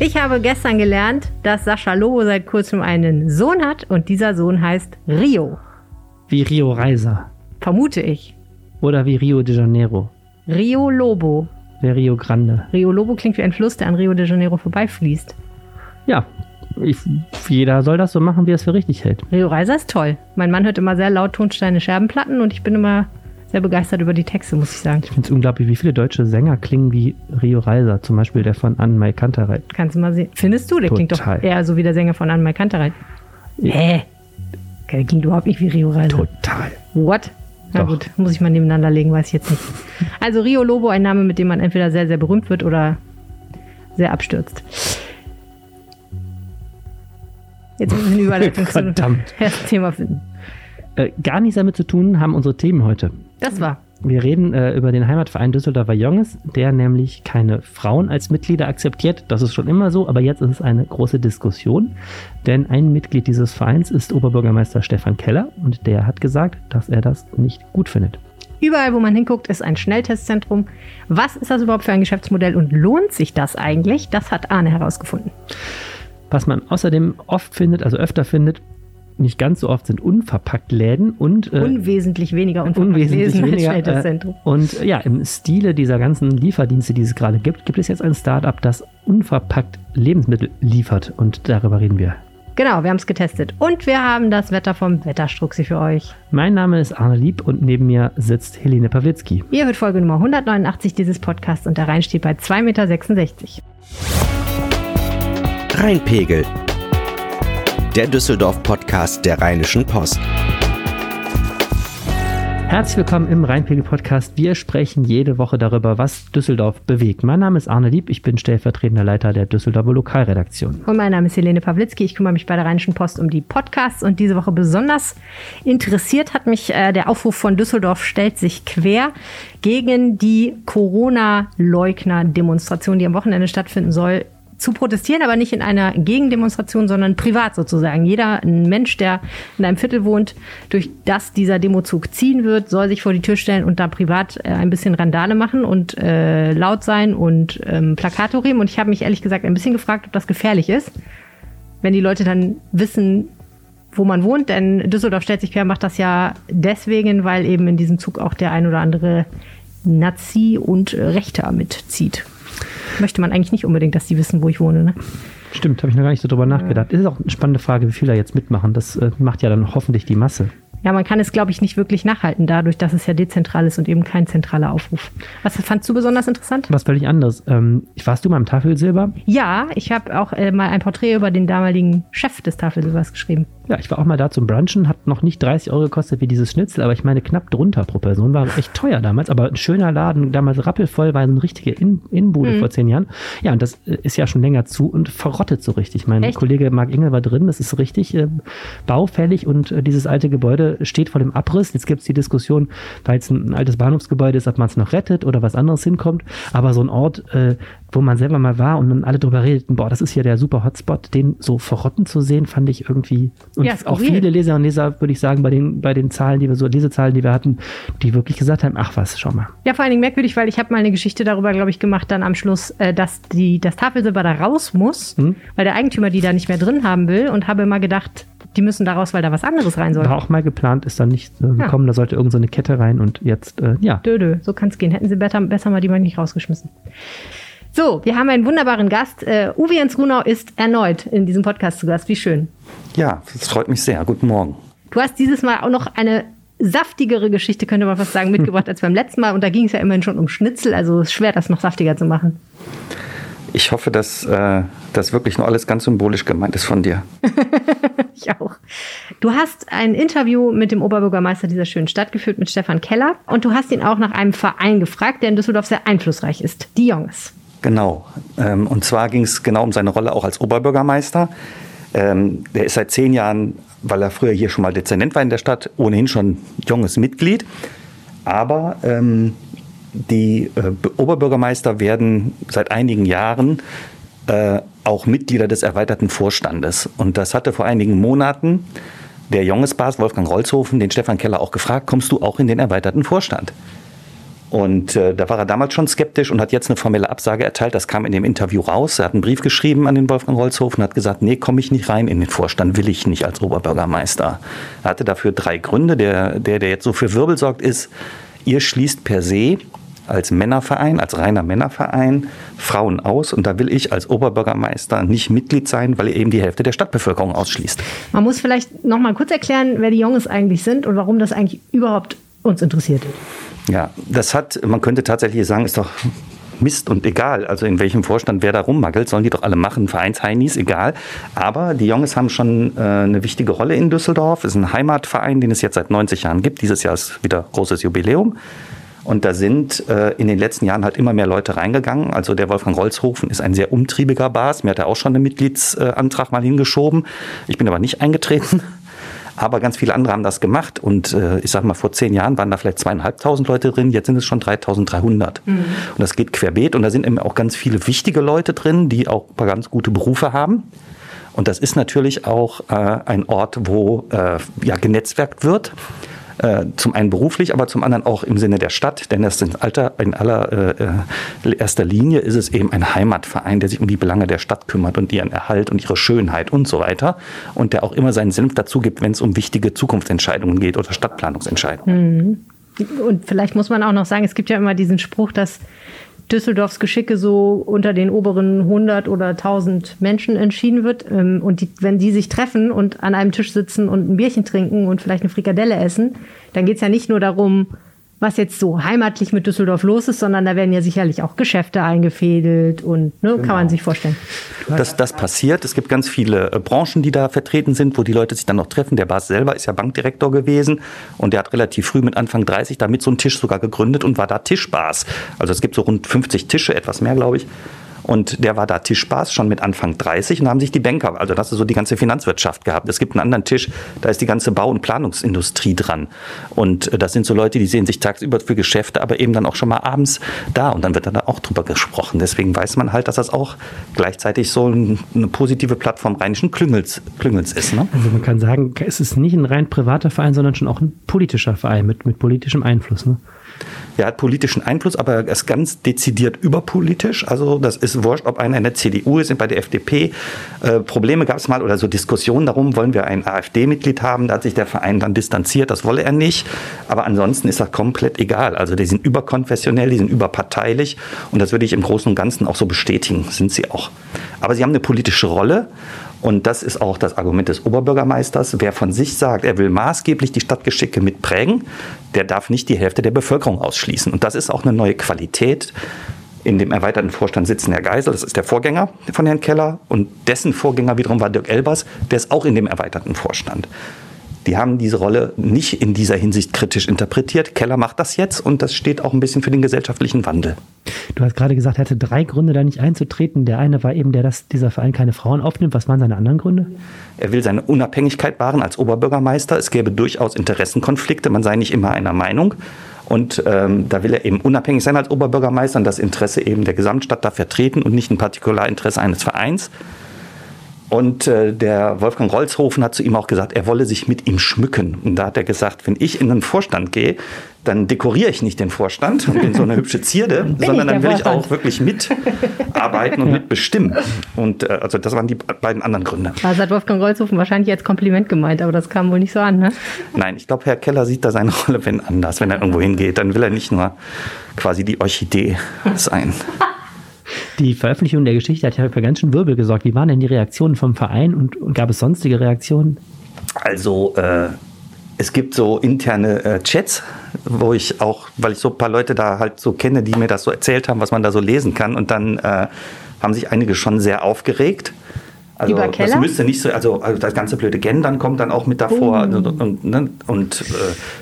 Ich habe gestern gelernt, dass Sascha Lobo seit kurzem einen Sohn hat und dieser Sohn heißt Rio. Wie Rio Reiser. Vermute ich. Oder wie Rio de Janeiro. Rio Lobo. Der Rio Grande. Rio Lobo klingt wie ein Fluss, der an Rio de Janeiro vorbeifließt. Ja, ich, jeder soll das so machen, wie er es für richtig hält. Rio Reiser ist toll. Mein Mann hört immer sehr laut Tonsteine Scherbenplatten und ich bin immer sehr begeistert über die Texte, muss ich sagen. Ich finde es unglaublich, wie viele deutsche Sänger klingen wie Rio Reiser. Zum Beispiel der von Anne-Mai Kantereit. Kannst du mal sehen. Findest du? Der Total. klingt doch eher so wie der Sänger von Anne-Mai Kantereit. Hä? Der klingt überhaupt nicht wie Rio Reiser. Total. What? Na Doch. gut, muss ich mal nebeneinander legen, weiß ich jetzt nicht. Also Rio Lobo, ein Name, mit dem man entweder sehr, sehr berühmt wird oder sehr abstürzt. Jetzt muss ich eine Überleitung zum Thema finden. Äh, gar nichts damit zu tun haben unsere Themen heute. Das war. Wir reden äh, über den Heimatverein Düsseldorfer Jonges, der nämlich keine Frauen als Mitglieder akzeptiert. Das ist schon immer so, aber jetzt ist es eine große Diskussion, denn ein Mitglied dieses Vereins ist Oberbürgermeister Stefan Keller und der hat gesagt, dass er das nicht gut findet. Überall, wo man hinguckt, ist ein Schnelltestzentrum. Was ist das überhaupt für ein Geschäftsmodell und lohnt sich das eigentlich? Das hat Arne herausgefunden. Was man außerdem oft findet, also öfter findet, nicht ganz so oft sind unverpackt Läden und äh, Unwesentlich weniger und unwesentlich weniger. Äh, Schnelltestzentrum. und äh, ja, im Stile dieser ganzen Lieferdienste, die es gerade gibt, gibt es jetzt ein Startup, das unverpackt Lebensmittel liefert und darüber reden wir. Genau, wir haben es getestet. Und wir haben das Wetter vom Wetterstruxi für euch. Mein Name ist Arne Lieb und neben mir sitzt Helene Pawlitzki. Ihr hört Folge Nummer 189 dieses Podcasts und der Rhein steht bei 2,66 Meter. Rheinpegel. Der Düsseldorf-Podcast der Rheinischen Post. Herzlich willkommen im Rheinpegel-Podcast. Wir sprechen jede Woche darüber, was Düsseldorf bewegt. Mein Name ist Arne Lieb, ich bin stellvertretender Leiter der Düsseldorfer Lokalredaktion. Und mein Name ist Helene Pawlitzki. Ich kümmere mich bei der Rheinischen Post um die Podcasts. Und diese Woche besonders interessiert hat mich äh, der Aufruf von Düsseldorf stellt sich quer gegen die Corona-Leugner-Demonstration, die am Wochenende stattfinden soll. Zu protestieren, aber nicht in einer Gegendemonstration, sondern privat sozusagen. Jeder Mensch, der in einem Viertel wohnt, durch das dieser Demozug ziehen wird, soll sich vor die Tür stellen und da privat äh, ein bisschen Randale machen und äh, laut sein und ähm, Plakate hochheben. Und ich habe mich ehrlich gesagt ein bisschen gefragt, ob das gefährlich ist wenn die Leute dann wissen, wo man wohnt. Denn Düsseldorf stellt sich quer, macht das ja deswegen, weil eben in diesem Zug auch der ein oder andere Nazi und äh, Rechter mitzieht. Möchte man eigentlich nicht unbedingt, dass die wissen, wo ich wohne. Ne? Stimmt, habe ich noch gar nicht so drüber nachgedacht. Ist auch eine spannende Frage, wie viele da jetzt mitmachen. Das äh, macht ja dann hoffentlich die Masse. Ja, man kann es, glaube ich, nicht wirklich nachhalten, dadurch, dass es ja dezentral ist und eben kein zentraler Aufruf. Was fandst du besonders interessant? Was völlig anderes. Ähm, warst du mal im Tafelsilber? Ja, ich habe auch äh, mal ein Porträt über den damaligen Chef des Tafelsilbers geschrieben. Ja, ich war auch mal da zum Brunchen, hat noch nicht 30 Euro gekostet wie dieses Schnitzel, aber ich meine knapp drunter pro Person. War echt teuer damals, aber ein schöner Laden, damals rappelvoll, war so eine richtige In Innenbude Mhm. vor zehn Jahren. Ja, und das äh, ist ja schon länger zu und verrottet so richtig. Mein Echt? Kollege Marc Engel war drin, das ist richtig äh, baufällig und äh, dieses alte Gebäude steht vor dem Abriss. Jetzt gibt es die Diskussion, weil es ein, ein altes Bahnhofsgebäude ist, ob man es noch rettet oder was anderes hinkommt. Aber so ein Ort, äh, wo man selber mal war und dann alle drüber redeten, boah, das ist hier der super Hotspot, den so verrotten zu sehen, fand ich irgendwie. Und Ja, auch viele Leser und Leser, würde ich sagen, bei den, bei den Zahlen, die wir so, Lesezahlen, die wir hatten, die wirklich gesagt haben, ach was, schau mal. Ja, vor allen Dingen merkwürdig, weil ich habe mal eine Geschichte darüber, glaube ich, gemacht dann am Schluss, äh, dass die, das Tafelsilber da raus muss, Hm? weil der Eigentümer die da nicht mehr drin haben will und habe immer gedacht, die müssen da raus, weil da was anderes rein soll. War auch mal geplant, ist dann nicht äh, gekommen, da sollte irgend so eine Kette rein und jetzt, äh, ja. Dö, dö, so kann es gehen. Hätten sie besser, besser mal die mal nicht rausgeschmissen. So, wir haben einen wunderbaren Gast. Äh, Uwe Jens Grunau ist erneut in diesem Podcast zu Gast. Wie schön. Ja, das freut mich sehr. Guten Morgen. Du hast dieses Mal auch noch eine saftigere Geschichte, könnte man fast sagen, mitgebracht als beim letzten Mal. Und da ging es ja immerhin schon um Schnitzel, also es ist schwer, das noch saftiger zu machen. Ich hoffe, dass äh, das wirklich nur alles ganz symbolisch gemeint ist von dir. Ich auch. Du hast ein Interview mit dem Oberbürgermeister dieser schönen Stadt geführt, mit Stefan Keller. Und du hast ihn auch nach einem Verein gefragt, der in Düsseldorf sehr einflussreich ist. Die Jonges. Genau. Ähm, und zwar ging es genau um seine Rolle auch als Oberbürgermeister. Ähm, der ist seit zehn Jahren, weil er früher hier schon mal Dezernent war in der Stadt, ohnehin schon junges Mitglied. Aber ähm, die äh, Oberbürgermeister werden seit einigen Jahren äh, auch Mitglieder des erweiterten Vorstandes. Und das hatte vor einigen Monaten der Jongesbas Wolfgang Rolzhofen den Stefan Keller auch gefragt, kommst du auch in den erweiterten Vorstand? Und äh, da war er damals schon skeptisch und hat jetzt eine formelle Absage erteilt. Das kam in dem Interview raus. Er hat einen Brief geschrieben an den Wolfgang Holzhofen und hat gesagt, nee, komme ich nicht rein in den Vorstand, will ich nicht als Oberbürgermeister. Er hatte dafür drei Gründe. Der, der, der jetzt so für Wirbel sorgt, ist, ihr schließt per se als Männerverein, als reiner Männerverein Frauen aus. Und da will ich als Oberbürgermeister nicht Mitglied sein, weil ihr eben die Hälfte der Stadtbevölkerung ausschließt. Man muss vielleicht noch mal kurz erklären, wer die Jungs eigentlich sind und warum das eigentlich überhaupt uns interessiert. Ja, das hat, man könnte tatsächlich sagen, ist doch Mist und egal, also in welchem Vorstand wer da rummackelt, sollen die doch alle machen, Vereinsheinis, egal. Aber die Jungs haben schon äh, eine wichtige Rolle in Düsseldorf. Es ist ein Heimatverein, den es jetzt seit 90 Jahren gibt. Dieses Jahr ist wieder großes Jubiläum. Und da sind äh, in den letzten Jahren halt immer mehr Leute reingegangen. Also der Wolfgang Rolzhofen ist ein sehr umtriebiger Bas. Mir hat er auch schon einen Mitgliedsantrag mal hingeschoben. Ich bin aber nicht eingetreten. Aber ganz viele andere haben das gemacht. Und äh, ich sage mal, vor zehn Jahren waren da vielleicht zweieinhalbtausend Leute drin. Jetzt sind es schon 3300. Mhm. Und das geht querbeet. Und da sind eben auch ganz viele wichtige Leute drin, die auch ein paar ganz gute Berufe haben. Und das ist natürlich auch äh, ein Ort, wo äh, ja, genetzwerkt wird. Äh, zum einen beruflich, aber zum anderen auch im Sinne der Stadt, denn das in, Alter, in aller äh, äh, erster Linie ist es eben ein Heimatverein, der sich um die Belange der Stadt kümmert und ihren Erhalt und ihre Schönheit und so weiter und der auch immer seinen Senf dazu gibt, wenn es um wichtige Zukunftsentscheidungen geht oder Stadtplanungsentscheidungen. Mhm. Und vielleicht muss man auch noch sagen, es gibt ja immer diesen Spruch, dass Düsseldorfs Geschicke so unter den oberen 100 oder 1000 Menschen entschieden wird. Ähm, und die, wenn die sich treffen und an einem Tisch sitzen und ein Bierchen trinken und vielleicht eine Frikadelle essen, dann geht es ja nicht nur darum, was jetzt so heimatlich mit Düsseldorf los ist, sondern da werden ja sicherlich auch Geschäfte eingefädelt und ne, genau. kann man genau. sich vorstellen. Das, das passiert. Es gibt ganz viele äh, Branchen, die da vertreten sind, wo die Leute sich dann noch treffen. Der Bas selber ist ja Bankdirektor gewesen und der hat relativ früh mit Anfang 30 damit so einen Tisch sogar gegründet und war da Tischbas. Also es gibt so rund 50 Tische, etwas mehr, glaube ich. Und der war da Tischspaß schon mit Anfang 30 und haben sich die Banker, also das ist so die ganze Finanzwirtschaft gehabt. Es gibt einen anderen Tisch, da ist die ganze Bau- und Planungsindustrie dran. Und äh, das sind so Leute, die sehen sich tagsüber für Geschäfte, aber eben dann auch schon mal abends da. Und dann wird dann auch drüber gesprochen. Deswegen weiß man halt, dass das auch gleichzeitig so eine positive Plattform rheinischen Klüngels, Klüngels ist. Ne? Also man kann sagen, es ist nicht ein rein privater Verein, sondern schon auch ein politischer Verein mit, mit politischem Einfluss. Ne? Er hat politischen Einfluss, aber er ist ganz dezidiert überpolitisch. Also das ist wurscht, ob einer in der CDU ist, bei der FDP. Äh, Probleme gab es mal oder so Diskussionen darum, wollen wir ein AfD-Mitglied haben? Da hat sich der Verein dann distanziert, das wolle er nicht. Aber ansonsten ist das komplett egal. Also die sind überkonfessionell, die sind überparteilich und das würde ich im Großen und Ganzen auch so bestätigen, sind sie auch. Aber sie haben eine politische Rolle und das ist auch das Argument des Oberbürgermeisters. Wer von sich sagt, er will maßgeblich die Stadtgeschicke mitprägen, der darf nicht die Hälfte der Bevölkerung ausschließen. Und das ist auch eine neue Qualität. In dem erweiterten Vorstand sitzen Herr Geisel, das ist der Vorgänger von Herrn Keller. Und dessen Vorgänger wiederum war Dirk Elbers, der ist auch in dem erweiterten Vorstand. Die haben diese Rolle nicht in dieser Hinsicht kritisch interpretiert. Keller macht das jetzt und das steht auch ein bisschen für den gesellschaftlichen Wandel. Du hast gerade gesagt, er hatte drei Gründe, da nicht einzutreten. Der eine war eben der, dass dieser Verein keine Frauen aufnimmt. Was waren seine anderen Gründe? Er will seine Unabhängigkeit wahren als Oberbürgermeister. Es gäbe durchaus Interessenkonflikte. Man sei nicht immer einer Meinung. Und ähm, da will er eben unabhängig sein als Oberbürgermeister und das Interesse eben der Gesamtstadt da vertreten und nicht ein Partikularinteresse eines Vereins. Und äh, der Wolfgang Rolzhofen hat zu ihm auch gesagt, er wolle sich mit ihm schmücken. Und da hat er gesagt, wenn ich in den Vorstand gehe, dann dekoriere ich nicht den Vorstand und bin so eine hübsche Zierde, sondern dann will Vorstand. ich auch wirklich mitarbeiten und mitbestimmen. Und äh, also das waren die beiden anderen Gründe. Also hat Wolfgang Rolzhofen wahrscheinlich als Kompliment gemeint, aber das kam wohl nicht so an, ne? Nein, ich glaube, Herr Keller sieht da seine Rolle wenn anders, wenn er irgendwo hingeht. Dann will er nicht nur quasi die Orchidee sein. Die Veröffentlichung der Geschichte hat ja für ganz schön Wirbel gesorgt. Wie waren denn die Reaktionen vom Verein und, gab es sonstige Reaktionen? Also, äh, es gibt so interne äh, Chats, wo ich auch, weil ich so ein paar Leute da halt so kenne, die mir das so erzählt haben, was man da so lesen kann. Und dann äh, haben sich einige schon sehr aufgeregt. Also Über Keller? das müsste nicht so, also, also, das ganze blöde Gendern kommt dann auch mit davor. Uh. Und, und, ne, und äh,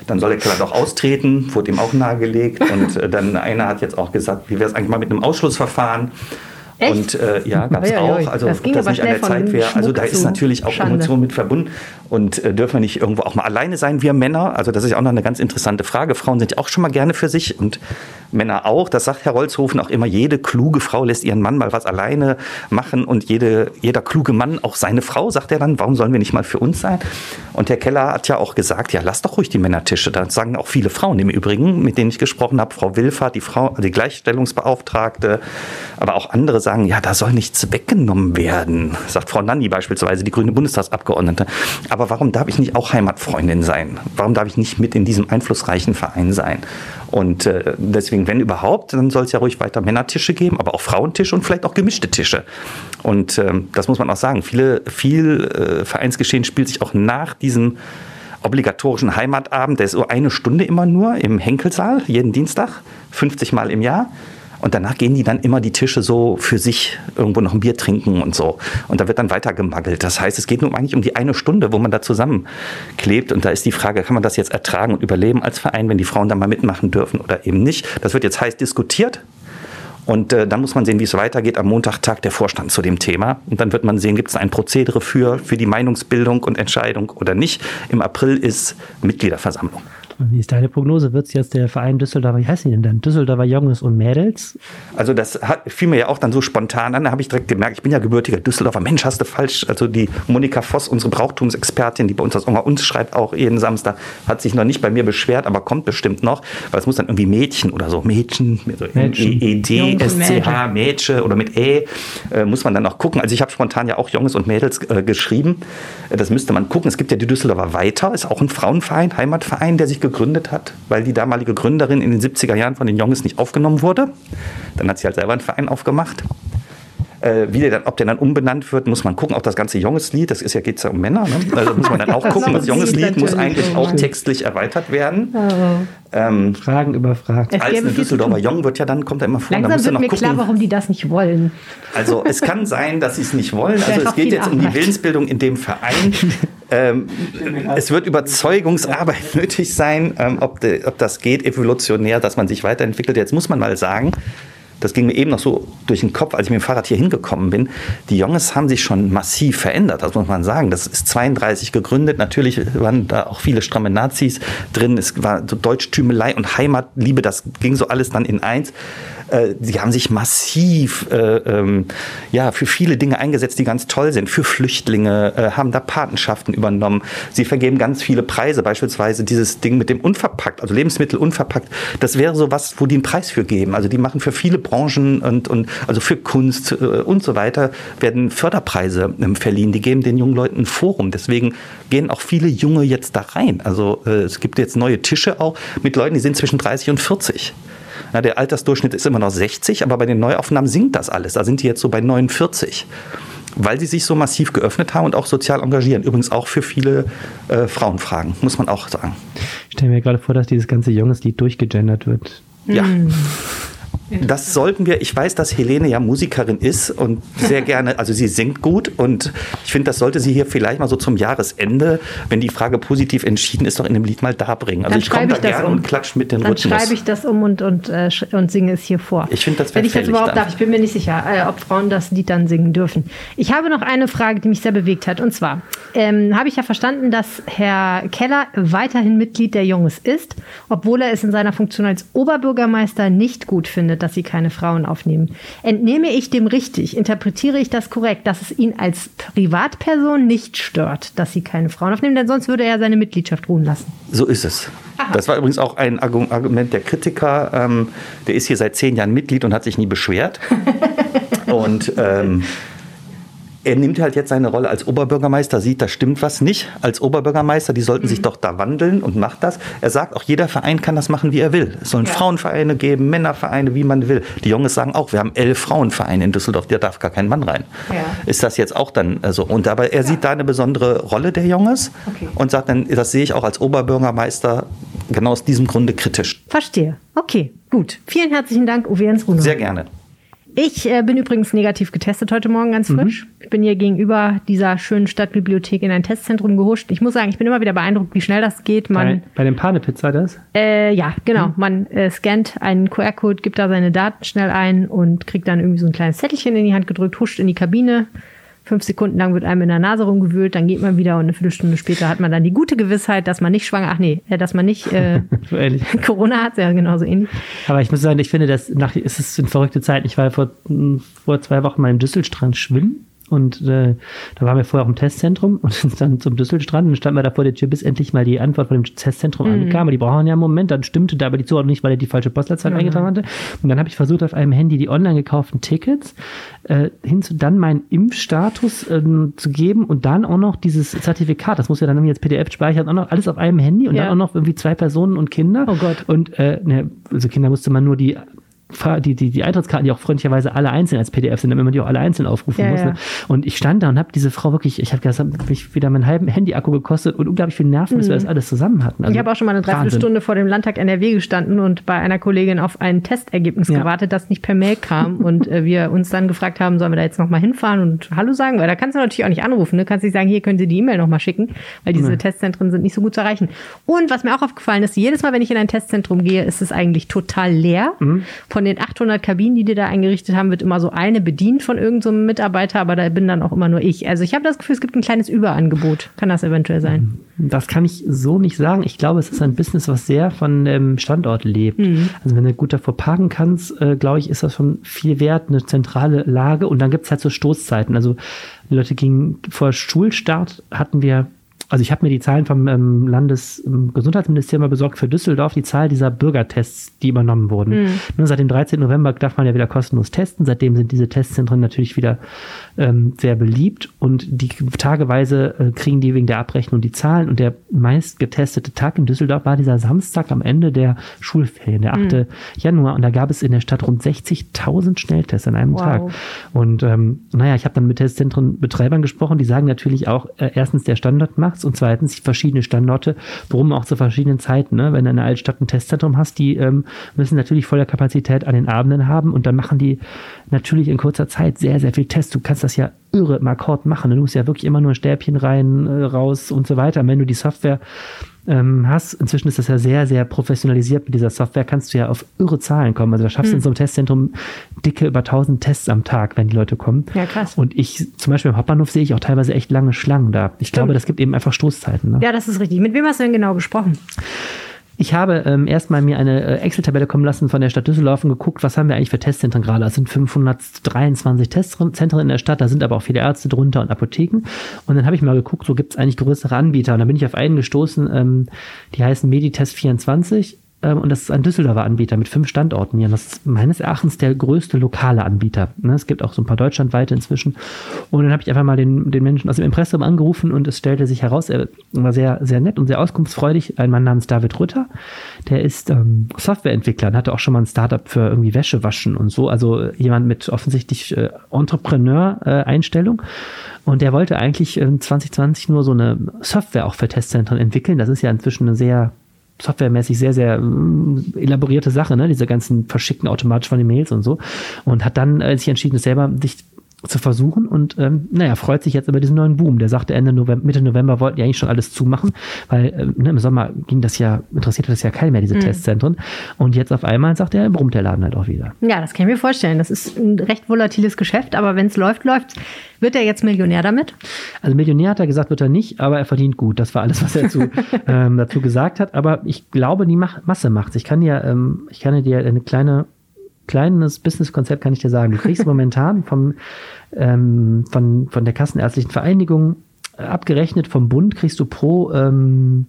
dann soll der Keller doch austreten, wurde ihm auch nahegelegt. und äh, dann einer hat jetzt auch gesagt, wie wäre es eigentlich mal mit einem Ausschlussverfahren? Echt? Und äh, ja, gab es auch. Also Das ging aber nicht an der Zeit wäre. Also da ist natürlich auch Schande. Emotion mit verbunden. Und äh, dürfen wir nicht irgendwo auch mal alleine sein, wir Männer? Also das ist ja auch noch eine ganz interessante Frage. Frauen sind ja auch schon mal gerne für sich und Männer auch. Das sagt Herr Rolzhofen auch immer, jede kluge Frau lässt ihren Mann mal was alleine machen und jede, jeder kluge Mann auch seine Frau, sagt er dann, warum sollen wir nicht mal für uns sein? Und Herr Keller hat ja auch gesagt, ja, lass doch ruhig die Männertische. Da sagen auch viele Frauen im Übrigen, mit denen ich gesprochen habe, Frau Wilfert, die Frau, die Gleichstellungsbeauftragte, aber auch andere sagen, ja, da soll nichts weggenommen werden, sagt Frau Nanni beispielsweise, die grüne Bundestagsabgeordnete. Aber warum darf ich nicht auch Heimatfreundin sein? Warum darf ich nicht mit in diesem einflussreichen Verein sein? Und äh, deswegen, wenn überhaupt, dann soll es ja ruhig weiter Männertische geben, aber auch Frauentische und vielleicht auch gemischte Tische. Und ähm, das muss man auch sagen. Viele, viel äh, Vereinsgeschehen spielt sich auch nach diesem obligatorischen Heimatabend, der ist so eine Stunde immer nur im Henkelsaal, jeden Dienstag, 50 Mal im Jahr. Und danach gehen die dann immer die Tische so für sich irgendwo noch ein Bier trinken und so. Und da wird dann weiter gemaggelt. Das heißt, es geht nur eigentlich um die eine Stunde, wo man da zusammenklebt. Und da ist die Frage, kann man das jetzt ertragen und überleben als Verein, wenn die Frauen da mal mitmachen dürfen oder eben nicht? Das wird jetzt heiß diskutiert. Und äh, dann muss man sehen, wie es weitergeht. Am Montag tagt der Vorstand zu dem Thema. Und dann wird man sehen, gibt es ein Prozedere für, für die Meinungsbildung und Entscheidung oder nicht. Im April ist Mitgliederversammlung. Wie ist deine Prognose? Wird es jetzt der Verein Düsseldorfer, wie heißen die denn dann? Düsseldorfer Jungs und Mädels? Also das hat, fiel mir ja auch dann so spontan an. Da habe ich direkt gemerkt, ich bin ja gebürtiger Düsseldorfer. Mensch, hast du falsch. Also die Monika Voss, unsere Brauchtumsexpertin, die bei uns das Onger uns schreibt, auch jeden Samstag, hat sich noch nicht bei mir beschwert, aber kommt bestimmt noch. Weil es muss dann irgendwie Mädchen oder so. Mädchen, mit so Mädchen. E-D, Jungs und S-C-H, Mädchen oder mit E. Äh, muss man dann auch gucken. Also ich habe spontan ja auch Jungs und Mädels äh, geschrieben. Äh, das müsste man gucken. Es gibt ja die Düsseldorfer Weiter, ist auch ein Frauenverein, Heimatverein, der sich gegründet hat, weil die damalige Gründerin in den 70er Jahren von den Jungs nicht aufgenommen wurde. Dann hat sie halt selber einen Verein aufgemacht. Äh, wie der dann, ob der dann umbenannt wird, muss man gucken. Auch das ganze Jungeslied, das ist ja, geht ja um Männer. Ne? Also muss man dann auch gucken. Das Jungeslied muss natürlich, eigentlich auch textlich erweitert werden. Ähm, Fragen über Fragen. Es als eine zu Düsseldorfer. Jung wird ja dann, kommt er immer vor. da Langsam wird noch mir gucken. klar, warum die das nicht wollen. Also es kann sein, dass sie es nicht wollen. Also es geht jetzt um die. Willensbildung in dem Verein. Ähm, es wird Überzeugungsarbeit nötig sein, ähm, ob, de, ob das geht evolutionär, dass man sich weiterentwickelt. Jetzt muss man mal sagen, das ging mir eben noch so durch den Kopf, als ich mit dem Fahrrad hier hingekommen bin. Die Jungs haben sich schon massiv verändert, das muss man sagen. Das ist 32 gegründet. Natürlich waren da auch viele stramme Nazis drin. Es war so Deutschtümelei und Heimatliebe, das ging so alles dann in eins. Äh, Sie haben sich massiv äh, ähm, ja, für viele Dinge eingesetzt, die ganz toll sind. Für Flüchtlinge, äh, haben da Patenschaften übernommen. Sie vergeben ganz viele Preise, beispielsweise dieses Ding mit dem Unverpackt, also Lebensmittel unverpackt. Das wäre so was, wo die einen Preis für geben. Also die machen für viele Branchen und, und also für Kunst äh, und so weiter werden Förderpreise ähm, verliehen. Die geben den jungen Leuten ein Forum. Deswegen gehen auch viele Junge jetzt da rein. Also äh, es gibt jetzt neue Tische auch mit Leuten, die sind zwischen 30 und 40. Na, der Altersdurchschnitt ist immer noch 60, aber bei den Neuaufnahmen sinkt das alles. Da sind die jetzt so bei 49. Weil sie sich so massiv geöffnet haben und auch sozial engagieren. Übrigens auch für viele äh, Frauenfragen, muss man auch sagen. Ich stelle mir gerade vor, dass dieses ganze Jungeslied durchgegendert wird. Ja. Das sollten wir, ich weiß, dass Helene ja Musikerin ist und sehr gerne, also sie singt gut und ich finde, das sollte sie hier vielleicht mal so zum Jahresende, wenn die Frage positiv entschieden ist, doch in dem Lied mal darbringen. Also Dann ich komme schreibe da ich das gerne um. und klatsch mit den Dann Rhythmus. schreibe ich das um und, und, äh, und singe es hier vor. Ich finde, das wär Wenn ich das überhaupt dann. darf, ich bin mir nicht sicher, äh, ob Frauen das Lied dann singen dürfen. Ich habe noch eine Frage, die mich sehr bewegt hat. Und zwar ähm, habe ich ja verstanden, dass Herr Keller weiterhin Mitglied der Junges ist, obwohl er es in seiner Funktion als Oberbürgermeister nicht gut findet, dass sie keine Frauen aufnehmen. Entnehme ich dem richtig, interpretiere ich das korrekt, dass es ihn als Privatperson nicht stört, dass sie keine Frauen aufnehmen, denn sonst würde er seine Mitgliedschaft ruhen lassen. So ist es. Das war übrigens auch ein Argu- Argument der Kritiker. Ähm, der ist hier seit zehn Jahren Mitglied und hat sich nie beschwert. und ähm, er nimmt halt jetzt seine Rolle als Oberbürgermeister, sieht, da stimmt was nicht. Als Oberbürgermeister, die sollten sich doch da wandeln und macht das. Er sagt, auch jeder Verein kann das machen, wie er will. Es sollen Ja. Frauenvereine geben, Männervereine, wie man will. Die Jungs sagen auch, wir haben elf Frauenvereine in Düsseldorf, da darf gar kein Mann rein. Ja. Ist das jetzt auch dann so? Und aber er sieht da eine besondere Rolle der Jungs Okay. und sagt dann, das sehe ich auch als Oberbürgermeister genau aus diesem Grunde kritisch. Verstehe. Okay, gut. Vielen herzlichen Dank, Uwe Jens Runo. Sehr gerne. Ich äh, bin übrigens negativ getestet heute Morgen, ganz frisch. Mhm. Ich bin hier gegenüber dieser schönen Stadtbibliothek in ein Testzentrum gehuscht. Ich muss sagen, ich bin immer wieder beeindruckt, wie schnell das geht. Man, bei, bei dem Panepizza das? Äh, ja, genau. Mhm. Man äh, scannt einen QR-Code, gibt da seine Daten schnell ein und kriegt dann irgendwie so ein kleines Zettelchen in die Hand gedrückt, huscht in die Kabine, Fünf Sekunden lang wird einem in der Nase rumgewühlt, dann geht man wieder und eine Viertelstunde später hat man dann die gute Gewissheit, dass man nicht schwanger, ach nee, äh, dass man nicht äh, so Corona hat, ja genauso ähnlich. Aber ich muss sagen, ich finde, das nach, ist es eine verrückte Zeit. Ich war vor, vor zwei Wochen mal im Düsselstrand schwimmen und äh, da waren wir vorher auch im Testzentrum und sind dann zum Düsselstrand und standen wir da vor der Tür, bis endlich mal die Antwort von dem Testzentrum mhm. ankam. Die brauchen ja einen Moment, dann stimmte da aber die Zuordnung nicht, weil er die falsche Postleitzahl mhm. eingetragen hatte. Und dann habe ich versucht, auf einem Handy die online gekauften Tickets äh, hinzu dann meinen Impfstatus äh, zu geben und dann auch noch dieses Zertifikat. Das muss ja dann irgendwie als PDF speichern, auch noch alles auf einem Handy und ja. dann auch noch irgendwie zwei Personen und Kinder. Oh Gott. Und äh, ne, also Kinder musste man nur die die, die, die Eintrittskarten, die auch freundlicherweise alle einzeln als PDF sind, damit man die auch alle einzeln aufrufen ja, muss. Ne? Ja. Und ich stand da und habe diese Frau wirklich, ich habe mich wieder meinen halben Handy-Akku gekostet und unglaublich viel Nerven, bis mhm. wir das alles zusammen hatten. Also ich habe auch schon mal eine Dreiviertelstunde vor dem Landtag NRW gestanden und bei einer Kollegin auf ein Testergebnis ja. gewartet, das nicht per Mail kam und äh, wir uns dann gefragt haben, sollen wir da jetzt nochmal hinfahren und Hallo sagen? Weil da kannst du natürlich auch nicht anrufen, ne? kannst nicht sagen, hier können Sie die E-Mail nochmal schicken, weil diese Testzentren sind nicht so gut zu erreichen. Und was mir auch aufgefallen ist, jedes Mal, wenn ich in ein Testzentrum gehe, ist es eigentlich total leer. Mhm. Von den 800 Kabinen Kabinen, die die da eingerichtet haben, wird immer so eine bedient von irgendeinem so Mitarbeiter, aber da bin dann auch immer nur ich. Also ich habe das Gefühl, es gibt ein kleines Überangebot. Kann das eventuell sein? Das kann ich so nicht sagen. Ich glaube, es ist ein Business, was sehr von dem Standort lebt. Mhm. Also wenn du gut davor parken kannst, äh, glaube ich, ist das schon viel wert, eine zentrale Lage. Und dann gibt es halt so Stoßzeiten. Also die Leute gingen vor Schulstart hatten wir also ich habe mir die Zahlen vom ähm, Landesgesundheitsministerium mal besorgt für Düsseldorf, die Zahl dieser Bürgertests, die übernommen wurden. Mhm. Nur seit dem 13. November darf man ja wieder kostenlos testen. Seitdem sind diese Testzentren natürlich wieder ähm, sehr beliebt und die tageweise äh, kriegen die wegen der Abrechnung die Zahlen. Und der meist getestete Tag in Düsseldorf war dieser Samstag am Ende der Schulferien, der 8. Mhm. Januar. Und da gab es in der Stadt rund 60.000 Schnelltests an einem wow. Tag. Und ähm, naja, ich habe dann mit Testzentrenbetreibern gesprochen, die sagen natürlich auch, äh, erstens der Standort macht's und zweitens verschiedene Standorte, warum auch zu verschiedenen Zeiten. Ne? Wenn du in der Altstadt ein Testzentrum hast, die ähm, müssen natürlich voller Kapazität an den Abenden haben und dann machen die natürlich in kurzer Zeit sehr, sehr viel Tests. Du kannst das ja irre im Akkord machen. Du musst ja wirklich immer nur Stäbchen rein, äh, raus und so weiter. Und wenn du die Software ähm, hast, inzwischen ist das ja sehr, sehr professionalisiert mit dieser Software, kannst du ja auf irre Zahlen kommen. Also da schaffst du hm. in so einem Testzentrum dicke über 1000 Tests am Tag, wenn die Leute kommen. Ja, krass. Und ich, zum Beispiel im Hauptbahnhof sehe ich auch teilweise echt lange Schlangen da. Ich Stimmt. glaube, das gibt eben einfach Stoßzeiten. Ne? Ja, das ist richtig. Mit wem hast du denn genau gesprochen? Ich habe ähm, erstmal mir eine äh, Excel-Tabelle kommen lassen von der Stadt Düsseldorf und geguckt, was haben wir eigentlich für Testzentren gerade. Es sind 523 Testzentren in der Stadt, da sind aber auch viele Ärzte drunter und Apotheken. Und dann habe ich mal geguckt, so gibt es eigentlich größere Anbieter. Und da bin ich auf einen gestoßen, ähm, die heißen Meditest 24 ähm, und das ist ein Düsseldorfer Anbieter mit fünf Standorten hier. Und das ist meines Erachtens der größte lokale Anbieter. Ne? Es gibt auch so ein paar deutschlandweite inzwischen. Und dann habe ich einfach mal den, den Menschen aus dem Impressum angerufen und es stellte sich heraus, er war sehr, sehr nett und sehr auskunftsfreudig. Ein Mann namens David Rütter, der ist ähm, Softwareentwickler und hatte auch schon mal ein Startup für irgendwie Wäsche waschen und so. Also jemand mit offensichtlich äh, Entrepreneur-Einstellung. Und der wollte eigentlich äh, 2020 nur so eine Software auch für Testzentren entwickeln. Das ist ja inzwischen eine sehr softwaremäßig sehr, sehr äh, elaborierte Sache, ne? diese ganzen verschickten automatisch von den Mails und so. Und hat dann äh, sich entschieden, es selber sich zu versuchen und ähm, naja, freut sich jetzt über diesen neuen Boom. Der sagte Ende November, Mitte November wollten die eigentlich schon alles zumachen, weil äh, ne, im Sommer ging das ja, interessierte das ja keiner mehr, diese mhm. Testzentren. Und jetzt auf einmal sagt er, brummt der Laden halt auch wieder. Ja, das kann ich mir vorstellen. Das ist ein recht volatiles Geschäft, aber wenn es läuft, läuft Wird er jetzt Millionär damit? Also Millionär hat er gesagt, wird er nicht, aber er verdient gut. Das war alles, was er dazu, ähm, dazu gesagt hat. Aber ich glaube, die Masse macht Ich kann ja, ähm, ich kann dir eine kleine kleines Businesskonzept kann ich dir sagen. Du kriegst momentan vom, ähm, von, von der Kassenärztlichen Vereinigung äh, abgerechnet vom Bund kriegst du pro ähm,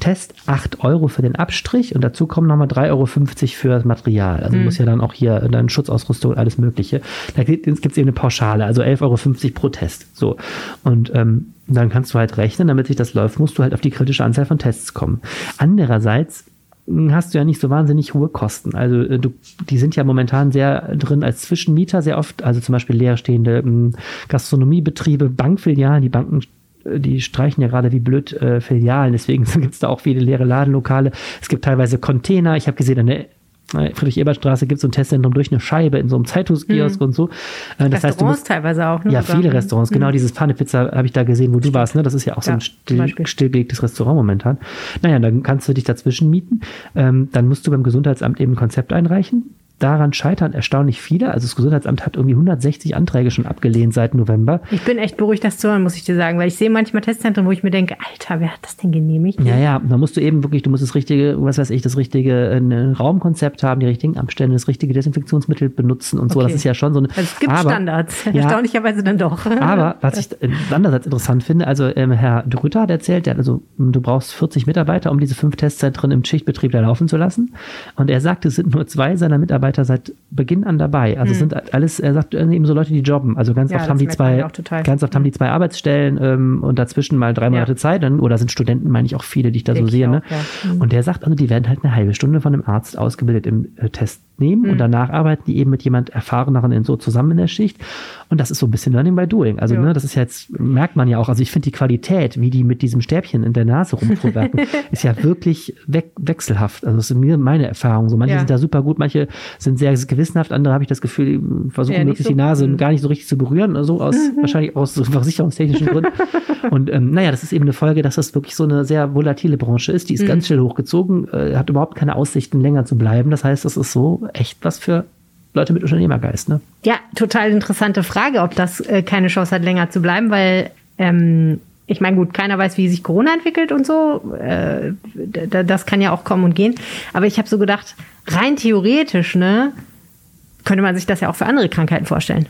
Test 8 Euro für den Abstrich und dazu kommen nochmal 3,50 Euro für das Material. Also mhm. muss ja dann auch hier dann Schutzausrüstung und alles Mögliche. Da gibt es eben eine Pauschale, also 11,50 Euro pro Test. So. Und ähm, dann kannst du halt rechnen, damit sich das läuft, musst du halt auf die kritische Anzahl von Tests kommen. Andererseits hast du ja nicht so wahnsinnig hohe Kosten. Also äh, du, die sind ja momentan sehr drin als Zwischenmieter, sehr oft, also zum Beispiel leerstehende ähm, Gastronomiebetriebe, Bankfilialen, die Banken äh, die streichen ja gerade wie blöd äh, Filialen, deswegen gibt es da auch viele leere Ladenlokale. Es gibt teilweise Container. Ich habe gesehen, eine Friedrich-Ebert-Straße gibt es so ein Testzentrum durch eine Scheibe in so einem Zeitungskiosk Mhm. und so. Äh, Das heißt, du Restaurants musst, teilweise auch. Ne? ja, viele Restaurants, genau dieses Pfannepizza habe ich da gesehen, wo du warst, ne? Das ist ja auch so Ja, ein zum still, stillgelegtes Restaurant momentan. Naja, dann kannst du dich dazwischen mieten. Ähm, dann musst du beim Gesundheitsamt eben ein Konzept einreichen. Daran scheitern erstaunlich viele. Also das Gesundheitsamt hat irgendwie 160 Anträge schon abgelehnt seit November. Ich bin echt beruhigt, das zu hören, muss ich dir sagen, weil ich sehe manchmal Testzentren, wo ich mir denke, Alter, wer hat das denn genehmigt? Ja, ja, da musst du eben wirklich, du musst das richtige, was weiß ich, das richtige äh, ein Raumkonzept haben, die richtigen Abstände, das richtige Desinfektionsmittel benutzen und so. Okay. Das ist ja schon so eine. Also es gibt aber, Standards, Ja, erstaunlicherweise dann doch. Aber was ich äh, andererseits interessant finde, also ähm, Herr de Rütter hat erzählt, der also du brauchst 40 Mitarbeiter, um diese fünf Testzentren im Schichtbetrieb da laufen zu lassen. Und er sagt, es sind nur zwei seiner Mitarbeiter seit Beginn an dabei. Also es sind alles, er sagt eben so Leute, die jobben. Also ganz Hm. Ja, oft haben die zwei, ganz oft haben die zwei Arbeitsstellen ähm, und dazwischen mal drei Monate Ja. Zeit. Oder sind Studenten, meine ich auch viele, die ich da Denke so ich sehe. Ne? auch, ja. Mhm. Und der sagt also, die werden halt eine halbe Stunde von einem Arzt ausgebildet im äh, Test nehmen Mhm. und danach arbeiten die eben mit jemand Erfahreneren in so zusammen in der Schicht. Und das ist so ein bisschen Learning by Doing. Also, Ja. ne, das ist ja jetzt, merkt man ja auch. Also, ich finde die Qualität, wie die mit diesem Stäbchen in der Nase rumfuhrwerken, ist ja wirklich we wechselhaft. Also, das ist mir meine Erfahrung. So, manche Ja. sind da super gut, manche sind sehr gewissenhaft, andere habe ich das Gefühl, die versuchen Ja, möglichst so. die Nase Mhm. gar nicht so richtig zu berühren, also aus, wahrscheinlich aus so versicherungstechnischen Gründen. Und ähm, naja, das ist eben eine Folge, dass das wirklich so eine sehr volatile Branche ist. Die ist ganz schnell hochgezogen, äh, hat überhaupt keine Aussichten, länger zu bleiben. Das heißt, das ist so echt was für Leute mit Unternehmergeist, ne? Ja, total interessante Frage, ob das äh, keine Chance hat, länger zu bleiben, weil ähm, ich meine, gut, keiner weiß, wie sich Corona entwickelt und so. Äh, das kann ja auch kommen und gehen. Aber ich habe so gedacht, rein theoretisch, ne, könnte man sich das ja auch für andere Krankheiten vorstellen.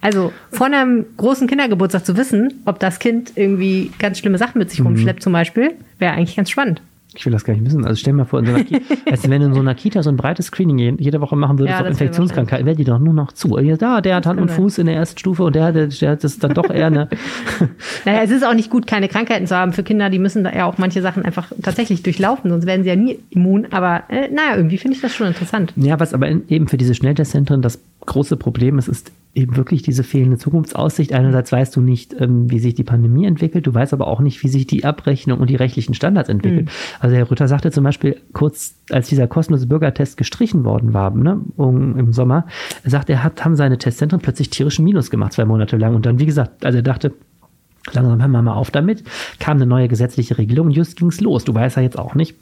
Also von einem großen Kindergeburtstag zu wissen, ob das Kind irgendwie ganz schlimme Sachen mit Mhm. sich rumschleppt, zum Beispiel, wäre eigentlich ganz spannend. Ich will das gar nicht wissen. Also stell mal vor, in so einer Kita, also wenn du in so einer Kita so ein breites Screening je- jede Woche machen würdest Ja, auf Infektionskrankheiten, wäre die doch nur noch zu. Ja, Da, der hat Hand und. Fuß in der ersten Stufe und der, der, der hat das dann doch eher eine. Naja, es ist auch nicht gut, keine Krankheiten zu haben für Kinder. Die müssen da ja auch manche Sachen einfach tatsächlich durchlaufen, sonst werden sie ja nie immun. Aber äh, naja, irgendwie finde ich das schon interessant. Ja, was aber in, eben für diese Schnelltestzentren das große Problem ist, ist eben wirklich diese fehlende Zukunftsaussicht. Einerseits weißt du nicht, ähm, wie sich die Pandemie entwickelt, du weißt aber auch nicht, wie sich die Abrechnung und die rechtlichen Standards entwickeln. Also Herr Rütter sagte zum Beispiel kurz, als dieser kostenlose Bürgertest gestrichen worden war, ne, im Sommer, er sagt, er hat, haben seine Testzentren plötzlich tierischen Minus gemacht, zwei Monate lang. Und dann, wie gesagt, also er dachte, langsam hören wir mal auf damit, kam eine neue gesetzliche Regelung und just ging's los. Du weißt ja jetzt auch nicht,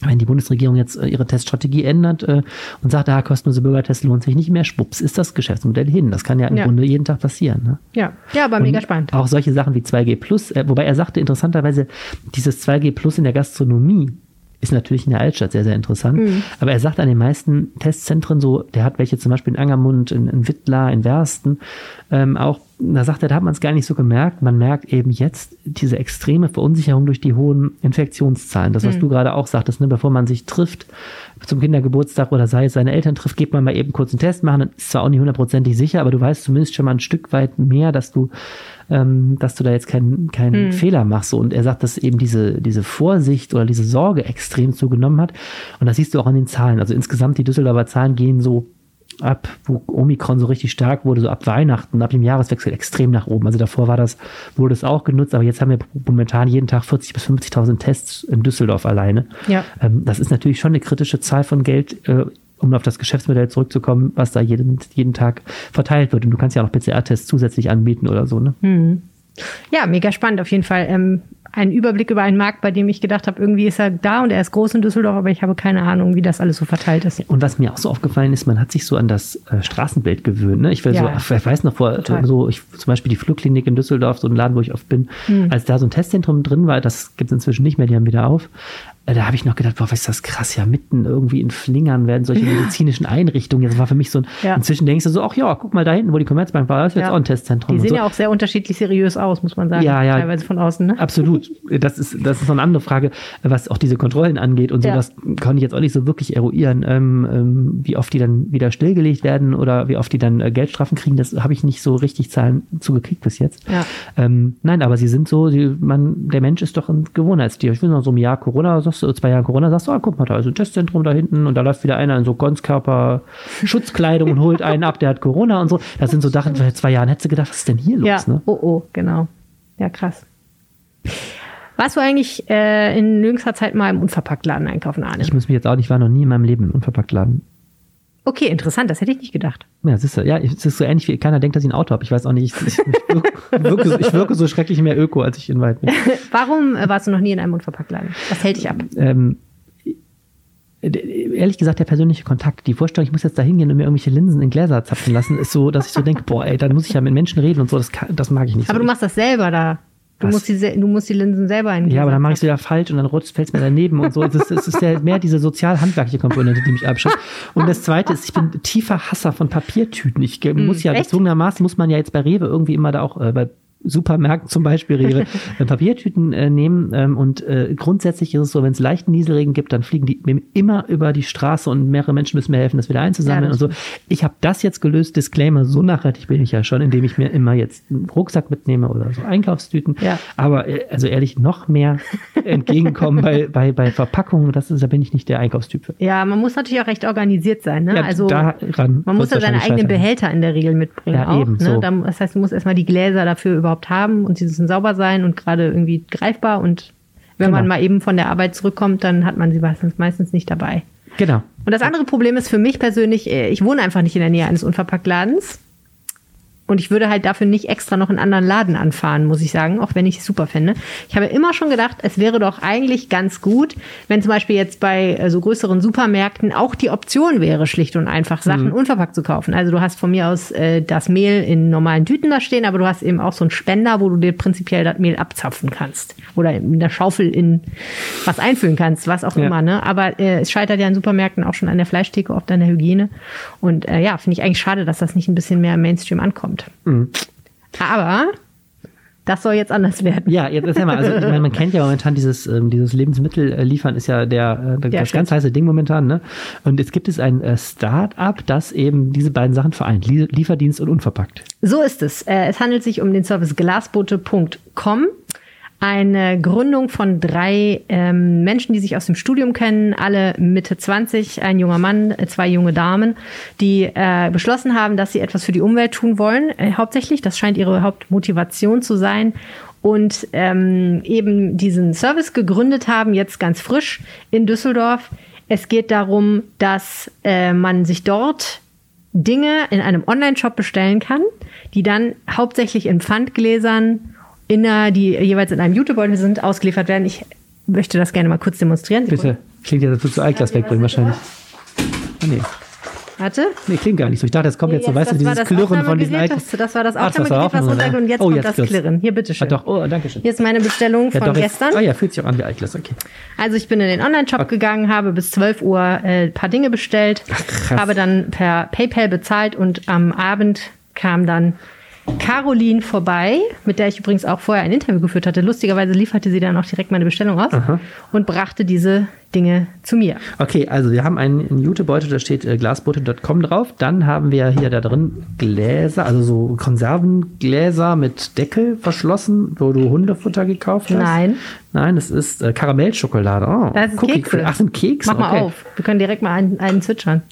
wenn die Bundesregierung jetzt äh, ihre Teststrategie ändert äh, und sagt, ah, kostenlose Bürgertest lohnt sich nicht mehr, schwupps, ist das Geschäftsmodell hin. Das kann ja im Ja. Grunde jeden Tag passieren. Ne? Ja, ja aber Und mega spannend. Auch solche Sachen wie 2G Plus, äh, wobei er sagte interessanterweise, dieses 2G Plus in der Gastronomie ist natürlich in der Altstadt sehr, sehr interessant. Mhm. Aber er sagt an den meisten Testzentren so, der hat welche zum Beispiel in Angermund, in, in Wittlar, in Wersten, ähm, auch, da sagt er, da hat man es gar nicht so gemerkt. Man merkt eben jetzt diese extreme Verunsicherung durch die hohen Infektionszahlen. Das, was Mhm. du gerade auch sagtest, ne, bevor man sich trifft zum Kindergeburtstag oder sei es seine Eltern trifft, geht man mal eben kurz einen Test machen. Dann ist zwar auch nicht hundertprozentig sicher, aber du weißt zumindest schon mal ein Stück weit mehr, dass du, ähm, dass du da jetzt keinen keinen Fehler machst. Und er sagt, dass eben diese, diese Vorsicht oder diese Sorge extrem zugenommen hat. Und das siehst du auch an den Zahlen. Also insgesamt die Düsseldorfer Zahlen gehen so ab, wo Omikron so richtig stark wurde, so ab Weihnachten, ab dem Jahreswechsel extrem nach oben. Also davor war das, wurde es auch genutzt, aber jetzt haben wir momentan jeden Tag 40.000 bis 50.000 Tests in Düsseldorf alleine. Ja. Ähm, das ist natürlich schon eine kritische Zahl von Geld, äh, um auf das Geschäftsmodell zurückzukommen, was da jeden, jeden Tag verteilt wird. Und du kannst ja auch noch PCR-Tests zusätzlich anbieten oder so, ne? Ja, mega spannend auf jeden Fall. Ähm, ein Überblick über einen Markt, bei dem ich gedacht habe, irgendwie ist er da und er ist groß in Düsseldorf, aber ich habe keine Ahnung, wie das alles so verteilt ist. Und was mir auch so aufgefallen ist, man hat sich so an das äh, Straßenbild gewöhnt. Ne? Ich, Ja. so, ich weiß noch vor, Total. so ich, zum Beispiel die Flugklinik in Düsseldorf, so ein Laden, wo ich oft bin, als da so ein Testzentrum drin war, das gibt es inzwischen nicht mehr, die haben wieder auf. Äh, Da habe ich noch gedacht, boah, was ist das krass, ja, mitten irgendwie in Flingern werden solche medizinischen Einrichtungen. Das war für mich so ein, Ja. inzwischen denkst du so, ach ja, guck mal da hinten, wo die Commerzbank war, das ist jetzt Ja. auch ein Testzentrum. Die sehen so. ja auch sehr unterschiedlich seriös aus, muss man sagen. Ja, ja. Teilweise von außen, ne? Absolut. Das ist, das ist noch eine andere Frage, was auch diese Kontrollen angeht und so. Ja. Das kann ich jetzt auch nicht so wirklich eruieren, ähm, ähm, wie oft die dann wieder stillgelegt werden oder wie oft die dann äh, Geldstrafen kriegen. Das habe ich nicht so richtig Zahlen zugekriegt bis jetzt. Ja. Ähm, nein, aber sie sind so, sie, man, der Mensch ist doch ein Gewohnheitstier. Ich will noch so ein Jahr Corona, sagst du, zwei Jahren Corona, sagst du, ah, guck mal, da ist ein Testzentrum da hinten und da läuft wieder einer in so Ganzkörper-Schutzkleidung und holt einen ab, der hat Corona und so. Das sind so Sachen, vor zwei Jahren hättest du gedacht, was ist denn hier los? Ja, Ne? oh oh, genau. Ja, krass. Warst du eigentlich äh, in jüngster Zeit mal im Unverpacktladen einkaufen, Arne? Ich muss mich jetzt auch nicht, ich war noch nie in meinem Leben im Unverpacktladen. Okay, interessant, das hätte ich nicht gedacht. Ja, es ist, so- ja, es ist so ähnlich wie keiner denkt, dass ich ein Auto habe. Ich weiß auch nicht, ich, ich, ich, wirke, ich wirke so schrecklich mehr Öko, als ich in Wald bin. Warum äh, warst du noch nie in einem Unverpacktladen? Was hält dich ab? ähm, äh, ehrlich gesagt, der persönliche Kontakt, die Vorstellung, ich muss jetzt da hingehen und mir irgendwelche Linsen in Gläser zapfen lassen, ist so, dass ich so denke, boah, ey, dann muss ich ja mit Menschen reden und so, das, kann, das mag ich nicht Aber so. du machst das selber da. Du Was? musst, die, du musst die Linsen selber in ja, aber dann mache ich es wieder falsch und dann fällt es mir daneben und so. Es ist, es ist ja mehr diese sozial-handwerkliche Komponente, die mich abschreckt. Und das Zweite ist, ich bin tiefer Hasser von Papiertüten. Ich ge- muss ja, echt? gezwungenermaßen muss man ja jetzt bei Rewe irgendwie immer da auch, äh, bei Supermärkten zum Beispiel ihre äh, Papiertüten äh, nehmen ähm, und äh, grundsätzlich ist es so, wenn es leichten Nieselregen gibt, dann fliegen die mir immer über die Straße und mehrere Menschen müssen mir helfen, das wieder einzusammeln Ja, das und so. Ich habe das jetzt gelöst, Disclaimer, so nachhaltig bin ich ja schon, indem ich mir immer jetzt einen Rucksack mitnehme oder so Einkaufstüten. Ja. Aber äh, also ehrlich, noch mehr entgegenkommen bei, bei, bei Verpackungen, das ist, da bin ich nicht der Einkaufstyp für. Ja, man muss natürlich auch recht organisiert sein. Ne? Ja, also man muss ja seine eigenen. Behälter in der Regel mitbringen Ja, auch. eben, ne? so. Das heißt, du musst erstmal die Gläser dafür überhaupt haben und sie müssen sauber sein und gerade irgendwie greifbar. Und wenn man Genau. mal eben von der Arbeit zurückkommt, dann hat man sie meistens, meistens nicht dabei. Genau. Und das andere Problem ist für mich persönlich, äh, ich wohne einfach nicht in der Nähe eines Unverpacktladens. Und ich würde halt dafür nicht extra noch einen anderen Laden anfahren, muss ich sagen, auch wenn ich es super finde. Ich habe immer schon gedacht, es wäre doch eigentlich ganz gut, wenn zum Beispiel jetzt bei äh, so größeren Supermärkten auch die Option wäre, schlicht und einfach Sachen unverpackt zu kaufen. Also du hast von mir aus äh, das Mehl in normalen Tüten da stehen, aber du hast eben auch so einen Spender, wo du dir prinzipiell das Mehl abzapfen kannst. Oder in der Schaufel in was einfüllen kannst, was auch Ja. immer. Ne? Aber äh, es scheitert ja in Supermärkten auch schon an der Fleischtheke, oft an der Hygiene. Und äh, ja, finde ich eigentlich schade, dass das nicht ein bisschen mehr im Mainstream ankommt. Aber das soll jetzt anders werden. Ja, jetzt erzähl mal. Also, ich meine, man kennt ja momentan dieses, ähm, dieses Lebensmittel äh, liefern ist ja der, äh, das stimmt. ganz heiße Ding momentan, ne? Und jetzt gibt es ein äh, Start-up, das eben diese beiden Sachen vereint. Lie Lieferdienst und unverpackt. So ist es. Äh, es handelt sich um den Service glasbote.com. Eine Gründung von drei ähm, Menschen, die sich aus dem Studium kennen, alle Mitte 20, ein junger Mann, zwei junge Damen, die äh, beschlossen haben, dass sie etwas für die Umwelt tun wollen. Äh, hauptsächlich, das scheint ihre Hauptmotivation zu sein. Und ähm, eben diesen Service gegründet haben, jetzt ganz frisch in Düsseldorf. Es geht darum, dass äh, man sich dort Dinge in einem Online-Shop bestellen kann, die dann hauptsächlich in Pfandgläsern, in einer, die jeweils in einem Jutebeutel sind, ausgeliefert werden. Ich möchte das gerne mal kurz demonstrieren. Bitte. Klingt ja, würdest du Altglas wegbringen wahrscheinlich. Ah, nee. Warte. Nee, klingt gar nicht so. Ich dachte, jetzt kommt jetzt so, weißt du, das dieses das Klirren von diesen Altglas. das, das war das Ach, das war Aufnahmegerät, was Aufnahme, runtergeht ne? und jetzt Oh, kommt jetzt das klirrt's. Klirren. Hier, Ah, bitteschön. doch, oh, danke schön. Hier ist meine Bestellung Ja, von doch, gestern. Ah ja, fühlt sich auch an wie Altglas, okay. Also ich bin in den Online-Shop gegangen, habe bis 12 Uhr äh, ein paar Dinge bestellt, krass. habe dann per PayPal bezahlt und am Abend kam dann Caroline vorbei, mit der ich übrigens auch vorher ein Interview geführt hatte. Lustigerweise lieferte sie dann auch direkt meine Bestellung aus und brachte diese Dinge zu mir. Okay, also wir haben einen, Jutebeutel, da steht äh, glasbote.com drauf. Dann haben wir hier da drin Gläser, also so Konservengläser mit Deckel verschlossen, wo du Hundefutter gekauft hast. Nein. Nein, das ist äh, Karamellschokolade. Oh, Das ist Cookie Kekse. Ach, sind Kekse. Mach mal okay. auf. Wir können direkt mal einen, einen zwitschern.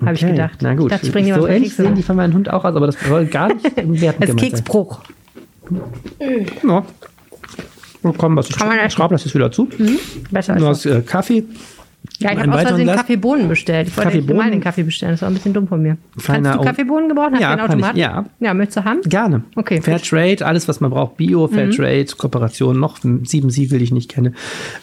Habe ich gedacht. Na gut. Ich dachte, ich bringe so mal ähnlich sehen die von meinem Hund auch aus, aber das soll gar nicht wertend Es ist gemeint sein. Keksbruch. Ja. So, komm, was Kann man essen. schraub das jetzt wieder zu. Besser Du als hast äh, Kaffee. Ja, ich habe aus weiteren Versehen Glas? Kaffeebohnen bestellt. Ich wollte Kaffeebohnen? normal den Kaffee bestellen. Das war ein bisschen dumm von mir. Feiner Kannst du Kaffeebohnen gebrauchen? Hast Ja, du einen kann ich, Automat? ja. Ja, möchtest du haben? Gerne. Okay. Mhm. Fairtrade, alles, was man braucht. Bio, Fairtrade, Kooperation, noch sieben Siegel, die ich nicht kenne.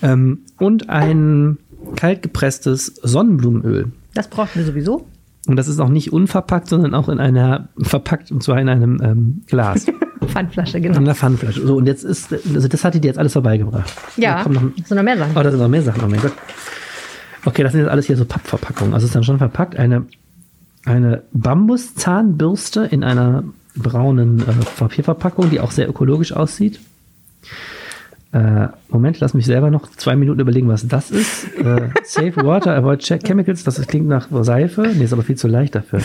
Ähm, und ein kaltgepresstes Sonnenblumenöl. Das brauchen wir sowieso. Und das ist auch nicht unverpackt, sondern auch in einer, verpackt, und zwar in einem ähm, Glas. Pfandflasche, in genau. einer Pfannflasche. So, und jetzt ist, also das hat die dir jetzt alles vorbeigebracht. Da Ja, kommt noch, so noch mehr Sachen. Oh, da sind noch mehr Sachen. Oh mein Gott. Okay, das sind jetzt alles hier so Pappverpackungen. Also es ist dann schon verpackt. Eine, eine Bambuszahnbürste in einer braunen äh, Papierverpackung, die auch sehr ökologisch aussieht. Äh, Moment, lass mich selber noch zwei Minuten überlegen, was das ist. Äh, Save Water, Avoid Chemicals, das klingt nach Seife. Nee, ist aber viel zu leicht dafür.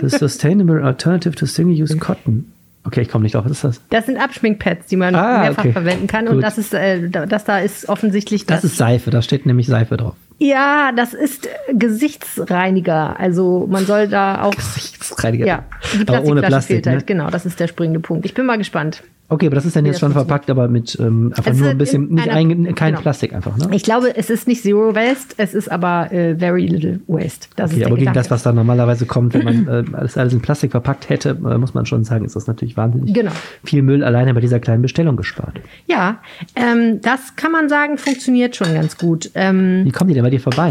The Sustainable Alternative to Single-Use Cotton. Okay, ich komme nicht drauf. Was ist das? Das sind Abschminkpads, die man Ah, mehrfach okay. verwenden kann. Und Gut. das ist, äh, da- das da ist offensichtlich Das ist Seife, da steht nämlich Seife drauf. Ja, das ist Gesichtsreiniger. Also man soll da auch. Gesichtsreiniger. Ja, die Aber ohne Plastikflasche Plastik, fehlt halt. ne? Genau, das ist der springende Punkt. Ich bin mal gespannt. Okay, aber das ist dann jetzt schon verpackt, aber mit ähm, einfach nur ein bisschen, nicht einer- ein, kein genau. Plastik einfach, ne? Ich glaube, es ist nicht Zero Waste, es ist aber äh, Very Little Waste. Das Okay, aber gegen das, was da normalerweise kommt, wenn man äh, alles, alles in Plastik verpackt hätte, äh, muss man schon sagen, ist das natürlich wahnsinnig Genau. viel Müll alleine bei dieser kleinen Bestellung gespart. Ja, ähm, das kann man sagen, funktioniert schon ganz gut. Ähm, Wie kommen die denn bei dir vorbei?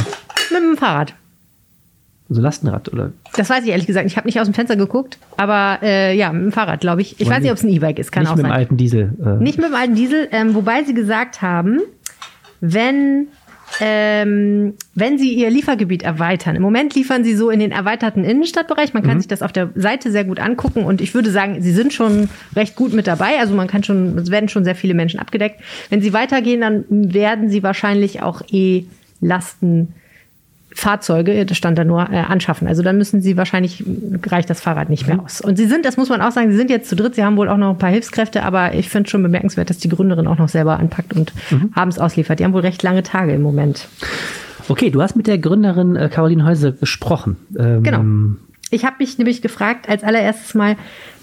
mit dem Fahrrad. So Lastenrad oder? Das weiß ich ehrlich gesagt. Ich habe nicht aus dem Fenster geguckt, aber äh, ja, mit dem Fahrrad, glaube ich. Ich Und weiß nicht, ob es ein E-Bike ist, kann nicht auch mit dem sein. alten Diesel. Äh, Nicht mit dem alten Diesel, ähm, wobei sie gesagt haben, wenn, ähm, wenn sie ihr Liefergebiet erweitern. Im Moment liefern sie so in den erweiterten Innenstadtbereich. Man kann sich das auf der Seite sehr gut angucken und ich würde sagen, sie sind schon recht gut mit dabei. Also man kann schon, es werden schon sehr viele Menschen abgedeckt. Wenn sie weitergehen, dann werden sie wahrscheinlich auch E-Lasten Fahrzeuge, das stand da nur, äh, anschaffen. Also dann müssen sie wahrscheinlich, reicht das Fahrrad nicht mehr aus. Und sie sind, das muss man auch sagen, sie sind jetzt zu dritt, sie haben wohl auch noch ein paar Hilfskräfte, aber ich finde schon bemerkenswert, dass die Gründerin auch noch selber anpackt und abends ausliefert. Die haben wohl recht lange Tage im Moment. Okay, du hast mit der Gründerin äh, Caroline Häuser gesprochen. Ähm, Genau. Ich habe mich nämlich gefragt, als allererstes mal,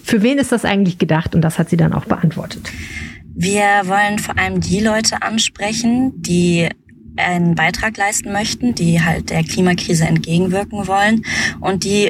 für wen ist das eigentlich gedacht? Und das hat sie dann auch beantwortet. Wir wollen vor allem die Leute ansprechen, die einen Beitrag leisten möchten, die halt der Klimakrise entgegenwirken wollen und die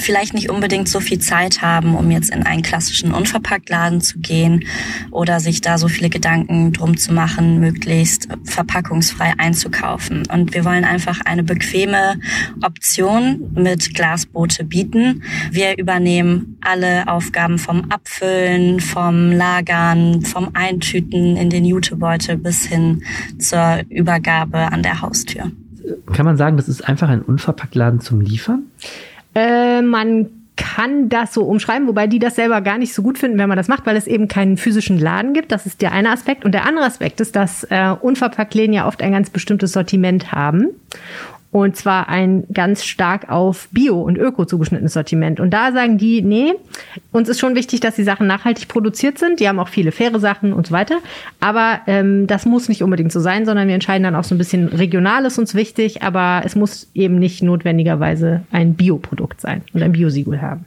vielleicht nicht unbedingt so viel Zeit haben, um jetzt in einen klassischen Unverpacktladen zu gehen oder sich da so viele Gedanken drum zu machen, möglichst verpackungsfrei einzukaufen. Und wir wollen einfach eine bequeme Option mit Glasboote bieten. Wir übernehmen alle Aufgaben vom Abfüllen, vom Lagern, vom Eintüten in den Jutebeutel bis hin zur Übergabe an der Haustür. Kann man sagen, das ist einfach ein Unverpacktladen zum Liefern? Äh, man kann das so umschreiben, wobei die das selber gar nicht so gut finden, wenn man das macht, weil es eben keinen physischen Laden gibt. Das ist der eine Aspekt. Und der andere Aspekt ist, dass äh, Unverpacktläden ja oft ein ganz bestimmtes Sortiment haben. Und zwar ein ganz stark auf Bio und Öko zugeschnittenes Sortiment. Und da sagen die, nee, uns ist schon wichtig, dass die Sachen nachhaltig produziert sind. Die haben auch viele faire Sachen und so weiter. Aber ähm, das muss nicht unbedingt so sein, sondern wir entscheiden dann auch so ein bisschen regional ist uns wichtig. Aber es muss eben nicht notwendigerweise ein Bioprodukt sein und ein Biosiegel haben.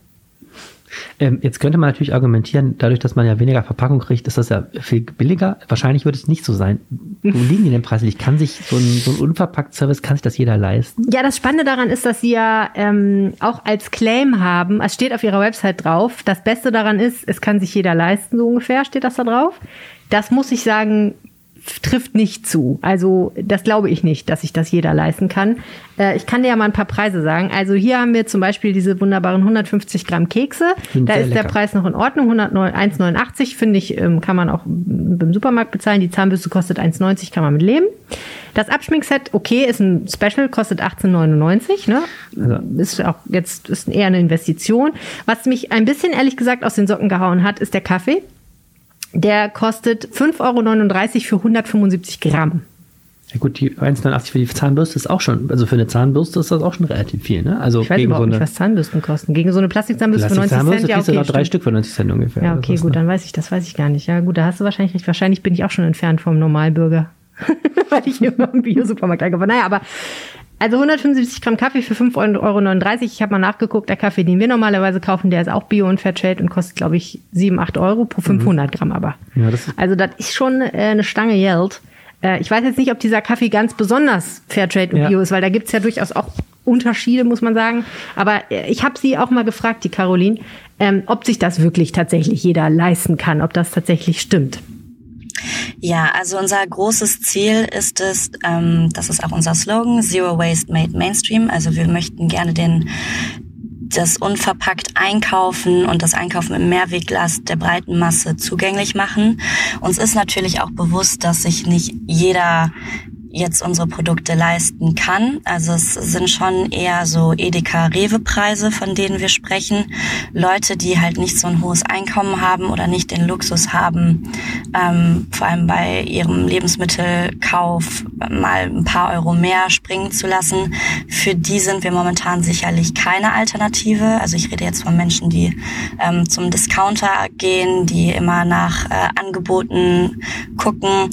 Ähm, jetzt könnte man natürlich argumentieren, dadurch, dass man ja weniger Verpackung kriegt, ist das ja viel billiger. Wahrscheinlich wird es nicht so sein. Wo liegen die denn preislich? Kann sich so ein, so ein Unverpackt-Service, kann sich das jeder leisten? Ja, das Spannende daran ist, dass sie ja ähm, auch als Claim haben, es steht auf ihrer Website drauf, das Beste daran ist, es kann sich jeder leisten, so ungefähr steht das da drauf. Das muss ich sagen, trifft nicht zu. Also das glaube ich nicht, dass sich das jeder leisten kann. Äh, ich kann dir ja mal ein paar Preise sagen. Also hier haben wir zum Beispiel diese wunderbaren 150 Gramm Kekse. Sind da ist der lecker. Preis noch in Ordnung. 1,89 finde ich, ähm, kann man auch beim Supermarkt bezahlen. Die Zahnbürste kostet 1,90, kann man mit leben. Das Abschminkset, okay, ist ein Special, kostet 18,99. Ne? Ist auch jetzt ist eher eine Investition. Was mich ein bisschen ehrlich gesagt aus den Socken gehauen hat, ist der Kaffee. Der kostet 5,39 Euro für 175 Gramm. Ja gut, die 1,89 für die Zahnbürste ist auch schon, also für eine Zahnbürste ist das auch schon relativ viel, ne? Also Ich weiß gegen überhaupt so nicht, eine was Zahnbürsten kosten. Gegen so eine Plastikzahnbürste für 90 Plastikzahnbürste Cent, ja, kriegst du okay. drei. Stück für 90 Cent ungefähr. Ja, oder okay, gut, ne? dann weiß ich, das weiß ich gar nicht. Ja, gut, da hast du wahrscheinlich recht. Wahrscheinlich bin ich auch schon entfernt vom Normalbürger, weil ich immer im Bio-Supermarkt einkaufe. Naja, aber also 175 Gramm Kaffee für 5,39 Euro. Ich habe mal nachgeguckt, der Kaffee, den wir normalerweise kaufen, der ist auch Bio und Fairtrade und kostet, glaube ich, 7, 8 Euro pro 500 Gramm aber. Ja, das also das ist schon äh, eine Stange Geld. Äh, ich weiß jetzt nicht, ob dieser Kaffee ganz besonders Fairtrade und Ja. Bio ist, weil da gibt's ja durchaus auch Unterschiede, muss man sagen. Aber äh, ich habe sie auch mal gefragt, die Caroline, ähm, ob sich das wirklich tatsächlich jeder leisten kann, ob das tatsächlich stimmt. Ja, also unser großes Ziel ist es, ähm, das ist auch unser Slogan, Zero Waste Made Mainstream. Also wir möchten gerne den das unverpackt Einkaufen und das Einkaufen im Mehrwegglas der breiten Masse zugänglich machen. Uns ist natürlich auch bewusst, dass sich nicht jeder jetzt unsere Produkte leisten kann. Also es sind schon eher so Edeka-Rewe-Preise, von denen wir sprechen. Leute, die halt nicht so ein hohes Einkommen haben oder nicht den Luxus haben, ähm, vor allem bei ihrem Lebensmittelkauf mal ein paar Euro mehr springen zu lassen. Für die sind wir momentan sicherlich keine Alternative. Also ich rede jetzt von Menschen, die ähm, zum Discounter gehen, die immer nach äh, Angeboten gucken.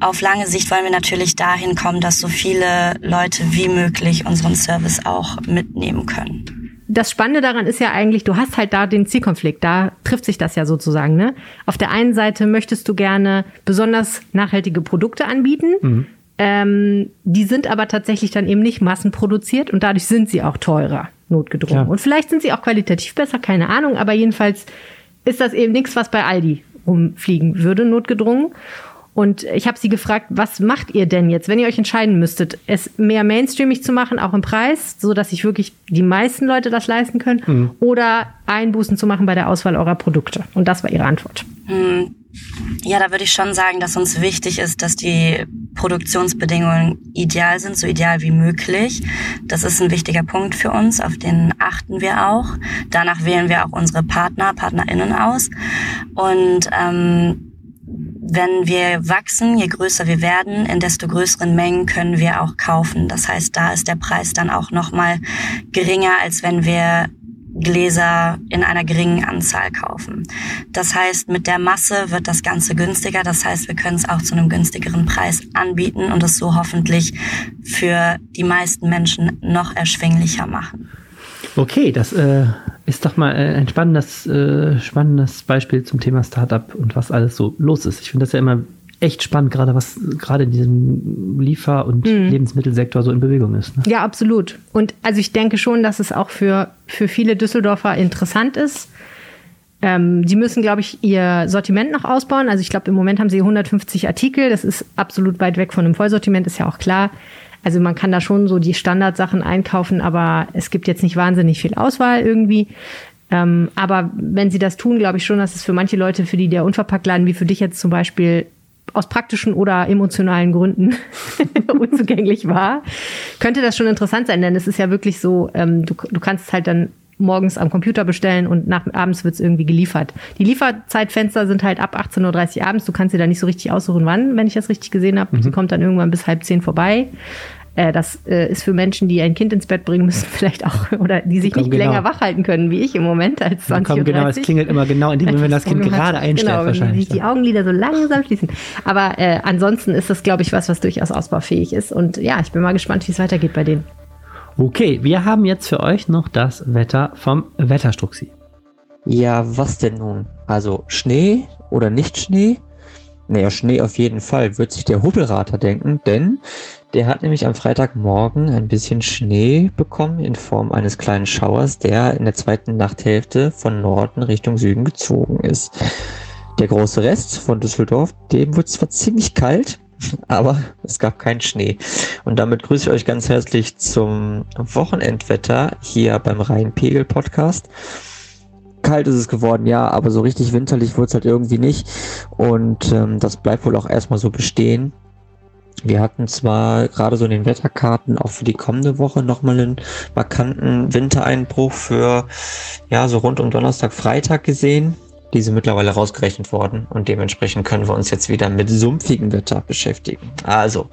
Auf lange Sicht wollen wir natürlich dahin kommen, dass so viele Leute wie möglich unseren Service auch mitnehmen können. das Spannende daran ist ja eigentlich, du hast halt da den Zielkonflikt, da trifft sich das ja sozusagen. Ne? Auf der einen Seite möchtest du gerne besonders nachhaltige Produkte anbieten. Mhm. Ähm, die sind aber tatsächlich dann eben nicht massenproduziert und dadurch sind sie auch teurer, notgedrungen. Ja. Und vielleicht sind sie auch qualitativ besser, keine Ahnung, aber jedenfalls ist das eben nichts, was bei Aldi rumfliegen würde, notgedrungen. Und ich habe sie gefragt, was macht ihr denn jetzt, wenn ihr euch entscheiden müsstet, es mehr mainstreamig zu machen, auch im Preis, so dass sich wirklich die meisten Leute das leisten können, mhm. oder Einbußen zu machen bei der Auswahl eurer Produkte? Und das war ihre Antwort. Mhm. Ja, da würde ich schon sagen, dass uns wichtig ist, dass die Produktionsbedingungen ideal sind, so ideal wie möglich. Das ist ein wichtiger Punkt für uns, auf den achten wir auch. Danach wählen wir auch unsere Partner, PartnerInnen aus. Und ähm, wenn wir wachsen, je größer wir werden, in desto größeren Mengen können wir auch kaufen. Das heißt, da ist der Preis dann auch nochmal geringer, als wenn wir Gläser in einer geringen Anzahl kaufen. Das heißt, mit der Masse wird das Ganze günstiger. Das heißt, wir können es auch zu einem günstigeren Preis anbieten und es so hoffentlich für die meisten Menschen noch erschwinglicher machen. Okay, das äh, ist doch mal äh, ein spannendes, äh, spannendes Beispiel zum Thema Startup und was alles so los ist. Ich finde das ja immer echt spannend, gerade was gerade in diesem Liefer- und mhm. Lebensmittelsektor so in Bewegung ist. Ne? Ja, absolut. Und also ich denke schon, dass es auch für, für viele Düsseldorfer interessant ist. Ähm, sie müssen, glaube ich, ihr Sortiment noch ausbauen. Also ich glaube, im Moment haben sie 150 Artikel. Das ist absolut weit weg von einem Vollsortiment, ist ja auch klar. Also man kann da schon so die Standardsachen einkaufen, aber es gibt jetzt nicht wahnsinnig viel Auswahl irgendwie. Ähm, aber wenn sie das tun, glaube ich schon, dass es für manche Leute, für die der Unverpacktladen, wie für dich jetzt zum Beispiel, aus praktischen oder emotionalen Gründen unzugänglich war, könnte das schon interessant sein, denn es ist ja wirklich so, ähm, du, du kannst halt dann morgens am Computer bestellen und nach abends wird es irgendwie geliefert. Die Lieferzeitfenster sind halt ab 18.30 Uhr abends. Du kannst dir da nicht so richtig aussuchen, wann, wenn ich das richtig gesehen habe. Mhm. Sie kommt dann irgendwann bis halb zehn vorbei. Äh, das äh, ist für Menschen, die ein Kind ins Bett bringen müssen, vielleicht auch, oder die sich nicht genau. länger wach halten können, wie ich im Moment als 20 Uhr. Genau, es klingelt immer genau in dem Moment, wenn das Kind gerade einschläft genau, wahrscheinlich. Wenn sich die Augenlider so langsam schließen. Aber äh, ansonsten ist das, glaube ich, was, was durchaus ausbaufähig ist. Und ja, ich bin mal gespannt, wie es weitergeht bei denen. Okay, wir haben jetzt für euch noch das Wetter vom Wetterstruxi. Ja, was denn nun? Also Schnee oder nicht Schnee? Naja, Schnee auf jeden Fall, wird sich der Hubelrater denken, denn der hat nämlich am Freitagmorgen ein bisschen Schnee bekommen in Form eines kleinen Schauers, der in der zweiten Nachthälfte von Norden Richtung Süden gezogen ist. Der große Rest von Düsseldorf, dem wird zwar ziemlich kalt, aber es gab keinen Schnee. Und damit grüße ich euch ganz herzlich zum Wochenendwetter hier beim Rheinpegel Podcast. Kalt ist es geworden, ja, aber so richtig winterlich wurde es halt irgendwie nicht. Und ähm, das bleibt wohl auch erstmal so bestehen. Wir hatten zwar gerade so in den Wetterkarten auch für die kommende Woche nochmal einen markanten Wintereinbruch für ja so rund um Donnerstag, Freitag gesehen diese mittlerweile rausgerechnet worden und dementsprechend können wir uns jetzt wieder mit sumpfigem Wetter beschäftigen. Also,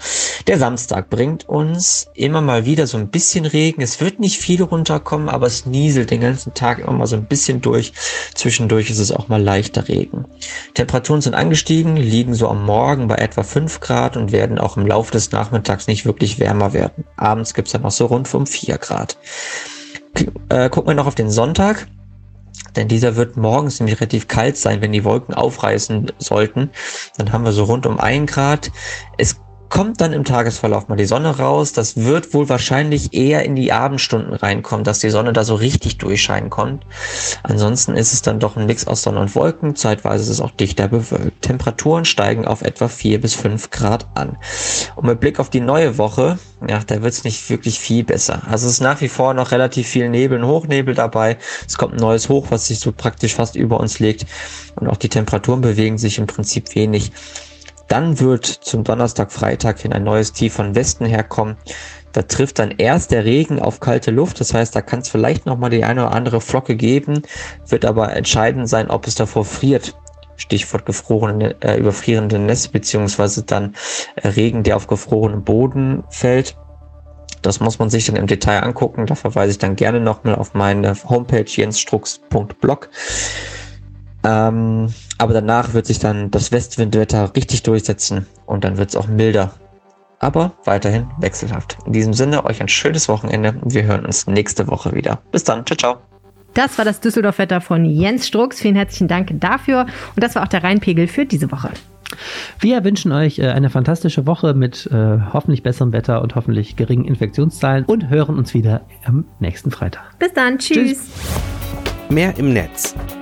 der Samstag bringt uns immer mal wieder so ein bisschen Regen. Es wird nicht viel runterkommen, aber es nieselt den ganzen Tag immer mal so ein bisschen durch. Zwischendurch ist es auch mal leichter Regen. Temperaturen sind angestiegen, liegen so am Morgen bei etwa 5 Grad und werden auch im Laufe des Nachmittags nicht wirklich wärmer werden. Abends gibt's dann noch so rund um 4 Grad. Äh, gucken wir noch auf den Sonntag. Denn dieser wird morgens nämlich relativ kalt sein, wenn die Wolken aufreißen sollten. Dann haben wir so rund um ein Grad. Es kommt dann im Tagesverlauf mal die Sonne raus. Das wird wohl wahrscheinlich eher in die Abendstunden reinkommen, dass die Sonne da so richtig durchscheinen kommt. Ansonsten ist es dann doch ein Mix aus Sonne und Wolken. Zeitweise ist es auch dichter bewölkt. Temperaturen steigen auf etwa vier bis fünf Grad an. Und mit Blick auf die neue Woche, ja, da wird es nicht wirklich viel besser. Also es ist nach wie vor noch relativ viel Nebel und Hochnebel dabei. Es kommt ein neues Hoch, was sich so praktisch fast über uns legt. Und auch die Temperaturen bewegen sich im Prinzip wenig. Dann wird zum Donnerstag, Freitag hin ein neues Tief von Westen herkommen. Da trifft dann erst der Regen auf kalte Luft. Das heißt, da kann es vielleicht noch mal die eine oder andere Flocke geben, wird aber entscheidend sein, ob es davor friert. Stichwort gefrorene, äh, überfrierende Nässe beziehungsweise dann äh, Regen, der auf gefrorenem Boden fällt. Das muss man sich dann im Detail angucken. Da verweise ich dann gerne nochmal auf meine Homepage jensstrux.blog. Ähm, aber danach wird sich dann das Westwindwetter richtig durchsetzen und dann wird es auch milder. aber weiterhin wechselhaft. In diesem Sinne, euch ein schönes Wochenende und wir hören uns nächste Woche wieder. Bis dann, ciao, ciao. Das war das Düsseldorf-Wetter von Jens Strux. Vielen herzlichen Dank dafür. Und das war auch der Rheinpegel für diese Woche. Wir wünschen euch äh, eine fantastische Woche mit äh, hoffentlich besserem Wetter und hoffentlich geringen Infektionszahlen und hören uns wieder am nächsten Freitag. Bis dann. Tschüss. Tschüss. Mehr im Netz.